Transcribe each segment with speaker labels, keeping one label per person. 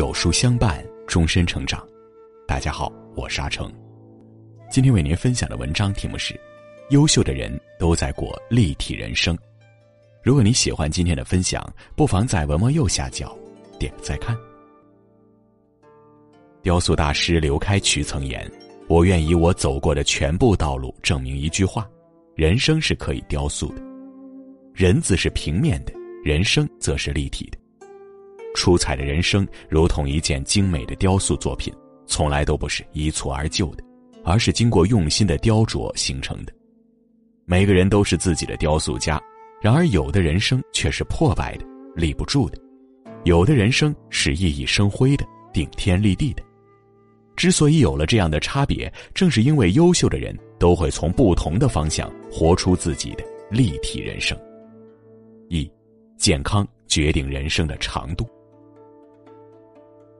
Speaker 1: 有书相伴，终身成长。大家好，我是阿成。今天为您分享的文章题目是：优秀的人都在过立体人生。如果你喜欢今天的分享，不妨在文末右下角点个再看。雕塑大师刘开渠曾言：“我愿以我走过的全部道路证明一句话：人生是可以雕塑的。人字是平面的，人生则是立体的。”出彩的人生如同一件精美的雕塑作品，从来都不是一蹴而就的，而是经过用心的雕琢形成的。每个人都是自己的雕塑家，然而有的人生却是破败的、立不住的；有的人生是熠熠生辉的、顶天立地的。之所以有了这样的差别，正是因为优秀的人都会从不同的方向活出自己的立体人生。一，健康决定人生的长度。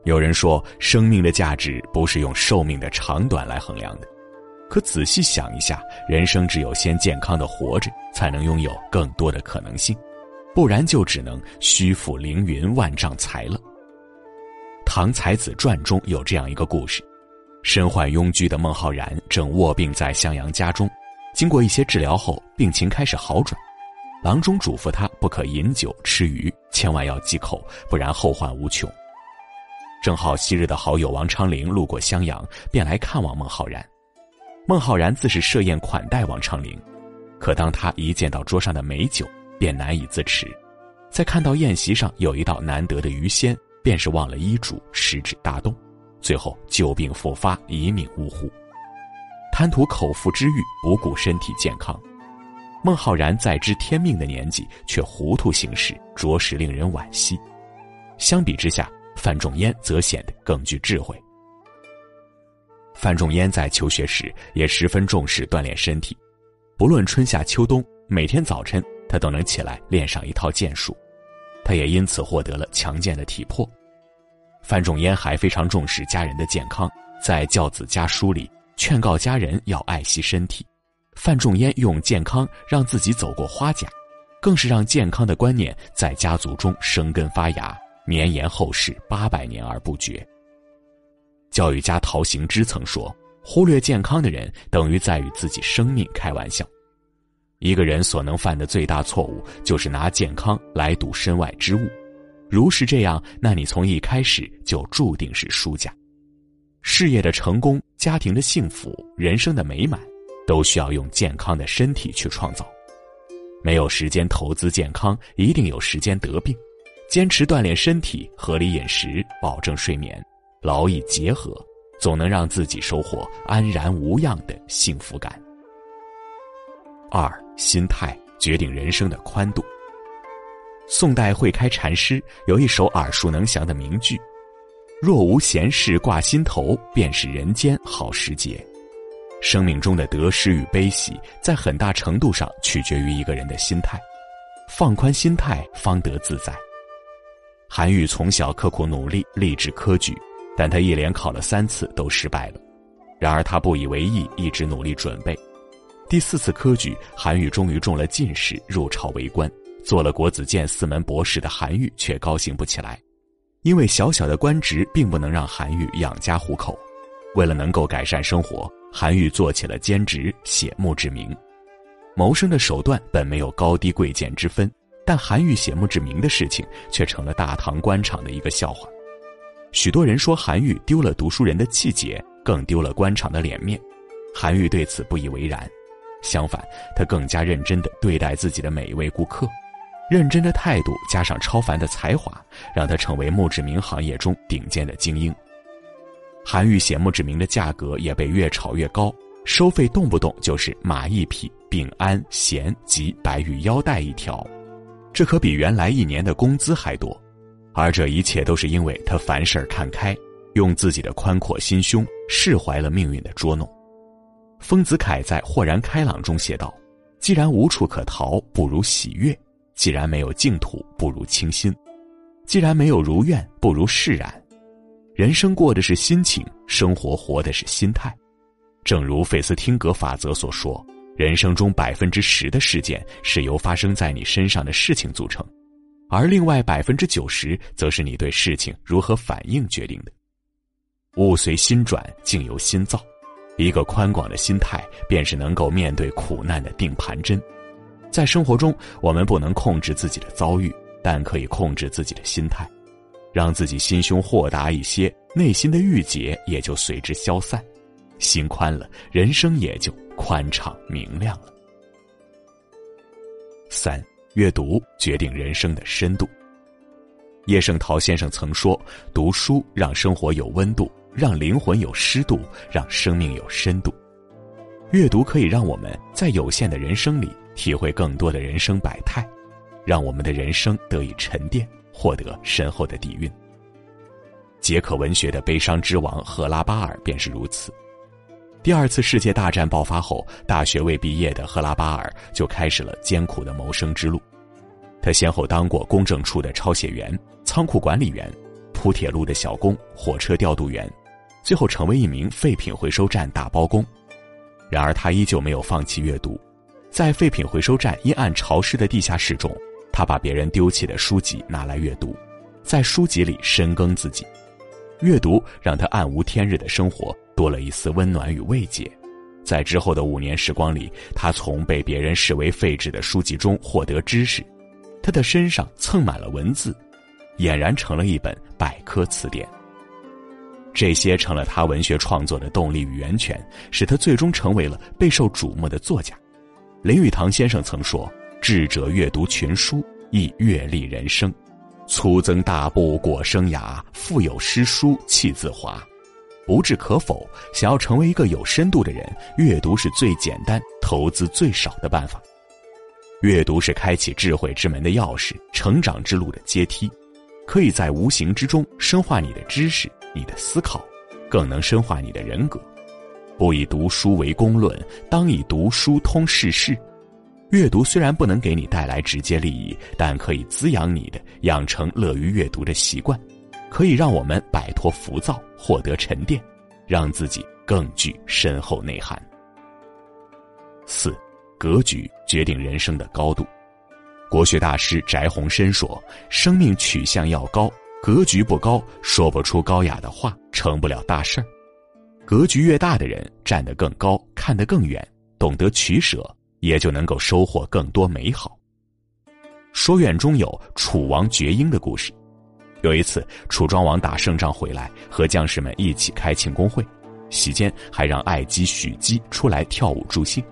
Speaker 1: 有人说，生命的价值不是用寿命的长短来衡量的。可仔细想一下，人生只有先健康的活着，才能拥有更多的可能性，不然就只能虚负凌云万丈才了。《唐才子传》中有这样一个故事：身患痈疽的孟浩然正卧病在襄阳家中，经过一些治疗后，病情开始好转。郎中嘱咐他不可饮酒吃鱼，千万要忌口，不然后患无穷。正好昔日的好友王昌龄路过襄阳，便来看望孟浩然。孟浩然自是设宴款待王昌龄，可当他一见到桌上的美酒，便难以自持；再看到宴席上有一道难得的鱼鲜，便是忘了医嘱，食指大动，最后旧病复发，一命呜呼。贪图口腹之欲，不顾身体健康，孟浩然在知天命的年纪却糊涂行事，着实令人惋惜。相比之下，范仲淹则显得更具智慧。范仲淹在求学时也十分重视锻炼身体，不论春夏秋冬，每天早晨他都能起来练上一套剑术，他也因此获得了强健的体魄。范仲淹还非常重视家人的健康，在教子家书里劝告家人要爱惜身体。范仲淹用健康让自己走过花甲，更是让健康的观念在家族中生根发芽。绵延后世八百年而不绝。教育家陶行知曾说：“忽略健康的人，等于在与自己生命开玩笑。”一个人所能犯的最大错误，就是拿健康来赌身外之物。如是这样，那你从一开始就注定是输家。事业的成功、家庭的幸福、人生的美满，都需要用健康的身体去创造。没有时间投资健康，一定有时间得病。坚持锻炼身体，合理饮食，保证睡眠，劳逸结合，总能让自己收获安然无恙的幸福感。二，心态决定人生的宽度。宋代慧开禅师有一首耳熟能详的名句：“若无闲事挂心头，便是人间好时节。”生命中的得失与悲喜，在很大程度上取决于一个人的心态，放宽心态，方得自在。韩愈从小刻苦努力，立志科举，但他一连考了三次都失败了。然而他不以为意，一直努力准备。第四次科举，韩愈终于中了进士，入朝为官，做了国子监四门博士的韩愈却高兴不起来，因为小小的官职并不能让韩愈养家糊口。为了能够改善生活，韩愈做起了兼职，写墓志铭。谋生的手段本没有高低贵贱之分。但韩愈写墓志铭的事情却成了大唐官场的一个笑话，许多人说韩愈丢了读书人的气节，更丢了官场的脸面。韩愈对此不以为然，相反，他更加认真地对待自己的每一位顾客，认真的态度加上超凡的才华，让他成为墓志铭行业中顶尖的精英。韩愈写墓志铭的价格也被越炒越高，收费动不动就是马一匹、丙安、弦及白玉腰带一条。这可比原来一年的工资还多，而这一切都是因为他凡事看开，用自己的宽阔心胸释怀了命运的捉弄。丰子恺在《豁然开朗》中写道：“既然无处可逃，不如喜悦；既然没有净土，不如清心；既然没有如愿，不如释然。人生过的是心情，生活活的是心态。正如费斯汀格法则所说。”人生中百分之十的事件是由发生在你身上的事情组成，而另外百分之九十则是你对事情如何反应决定的。物随心转，境由心造。一个宽广的心态，便是能够面对苦难的定盘针。在生活中，我们不能控制自己的遭遇，但可以控制自己的心态，让自己心胸豁达一些，内心的郁结也就随之消散。心宽了，人生也就宽敞明亮了。三，阅读决定人生的深度。叶圣陶先生曾说：“读书让生活有温度。”让灵魂有湿度，让生命有深度。阅读可以让我们在有限的人生里体会更多的人生百态，让我们的人生得以沉淀，获得深厚的底蕴。捷克文学的悲伤之王赫拉巴尔便是如此。第二次世界大战爆发后，大学未毕业的赫拉巴尔就开始了艰苦的谋生之路。他先后当过公证处的抄写员、仓库管理员、铺铁路的小工、火车调度员。最后成为一名废品回收站打包工，然而他依旧没有放弃阅读。在废品回收站阴暗潮湿的地下室中，他把别人丢弃的书籍拿来阅读，在书籍里深耕自己。阅读让他暗无天日的生活多了一丝温暖与慰藉。在之后的五年时光里，他从被别人视为废纸的书籍中获得知识，他的身上蹭满了文字，俨然成了一本百科词典。这些成了他文学创作的动力与源泉，使他最终成为了备受瞩目的作家。林语堂先生曾说：“智者阅读群书，亦阅历人生。粗增大布裹生涯，腹有诗书气自华。”不置可否。想要成为一个有深度的人，阅读是最简单、投资最少的办法。阅读是开启智慧之门的钥匙，成长之路的阶梯，可以在无形之中深化你的知识。你的思考，更能深化你的人格。不以读书为公论，当以读书通世事。阅读虽然不能给你带来直接利益，但可以滋养你的，养成乐于阅读的习惯，可以让我们摆脱浮躁，获得沉淀，让自己更具深厚内涵。四，格局决定人生的高度。国学大师翟鸿燊说：“生命取向要高。”格局不高，说不出高雅的话，成不了大事儿。格局越大的人，站得更高，看得更远，懂得取舍，也就能够收获更多美好。说远中有楚王绝缨的故事。有一次，楚庄王打胜仗回来，和将士们一起开庆功会，席间还让爱姬许姬出来跳舞助兴。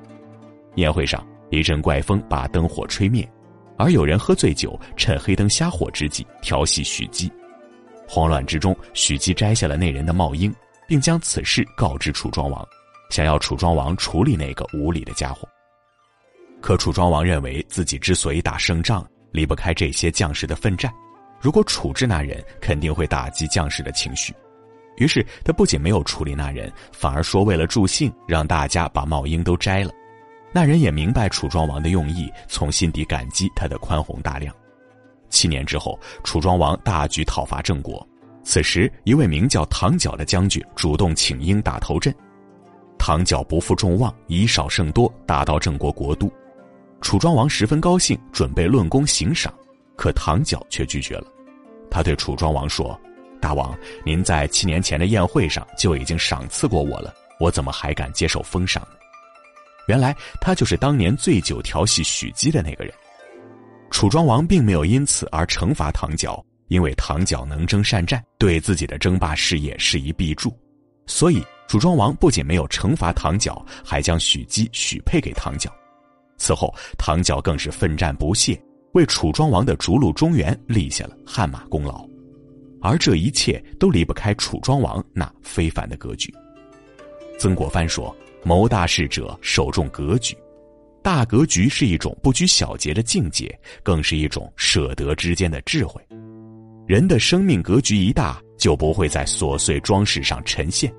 Speaker 1: 宴会上，一阵怪风把灯火吹灭。而有人喝醉酒，趁黑灯瞎火之际调戏许姬，慌乱之中，许姬摘下了那人的帽缨，并将此事告知楚庄王，想要楚庄王处理那个无礼的家伙。可楚庄王认为自己之所以打胜仗，离不开这些将士的奋战，如果处置那人，肯定会打击将士的情绪，于是他不仅没有处理那人，反而说为了助兴，让大家把帽缨都摘了。那人也明白楚庄王的用意，从心底感激他的宽宏大量。七年之后，楚庄王大举讨伐郑国，此时一位名叫唐角的将军主动请缨打头阵。唐角不负众望，以少胜多，打到郑国国都。楚庄王十分高兴，准备论功行赏，可唐角却拒绝了。他对楚庄王说：“大王，您在七年前的宴会上就已经赏赐过我了，我怎么还敢接受封赏呢？”原来他就是当年醉酒调戏许姬的那个人。楚庄王并没有因此而惩罚唐角，因为唐角能征善战，对自己的争霸事业是一必助，所以楚庄王不仅没有惩罚唐角，还将许姬许配给唐角。此后，唐角更是奋战不懈，为楚庄王的逐鹿中原立下了汗马功劳。而这一切都离不开楚庄王那非凡的格局。曾国藩说。谋大事者，首重格局。大格局是一种不拘小节的境界，更是一种舍得之间的智慧。人的生命格局一大，就不会在琐碎装饰上沉陷，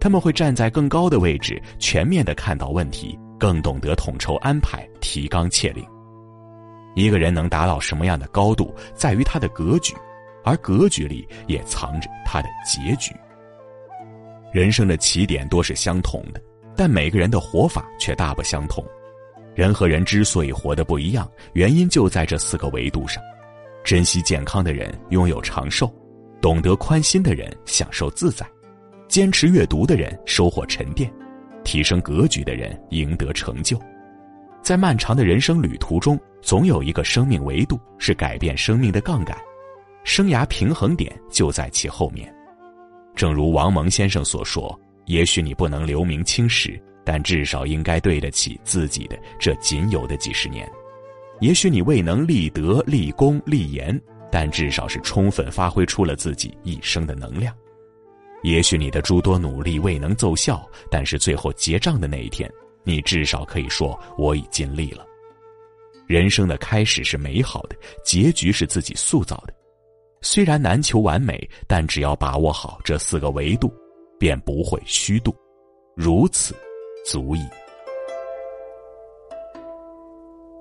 Speaker 1: 他们会站在更高的位置，全面的看到问题，更懂得统筹安排，提纲挈领。一个人能达到什么样的高度，在于他的格局，而格局里也藏着他的结局。人生的起点多是相同的。但每个人的活法却大不相同，人和人之所以活得不一样，原因就在这四个维度上。珍惜健康的人拥有长寿，懂得宽心的人享受自在，坚持阅读的人收获沉淀，提升格局的人赢得成就。在漫长的人生旅途中，总有一个生命维度是改变生命的杠杆，生涯平衡点就在其后面。正如王蒙先生所说：“也许你不能留名青史，但至少应该对得起自己的这仅有的几十年。也许你未能立德、立功、立言，但至少是充分发挥出了自己一生的能量。也许你的诸多努力未能奏效，但是最后结账的那一天。”你至少可以说我已尽力了。人生的开始是美好的，结局是自己塑造的。虽然难求完美，但只要把握好这四个维度，便不会虚度。如此，足矣。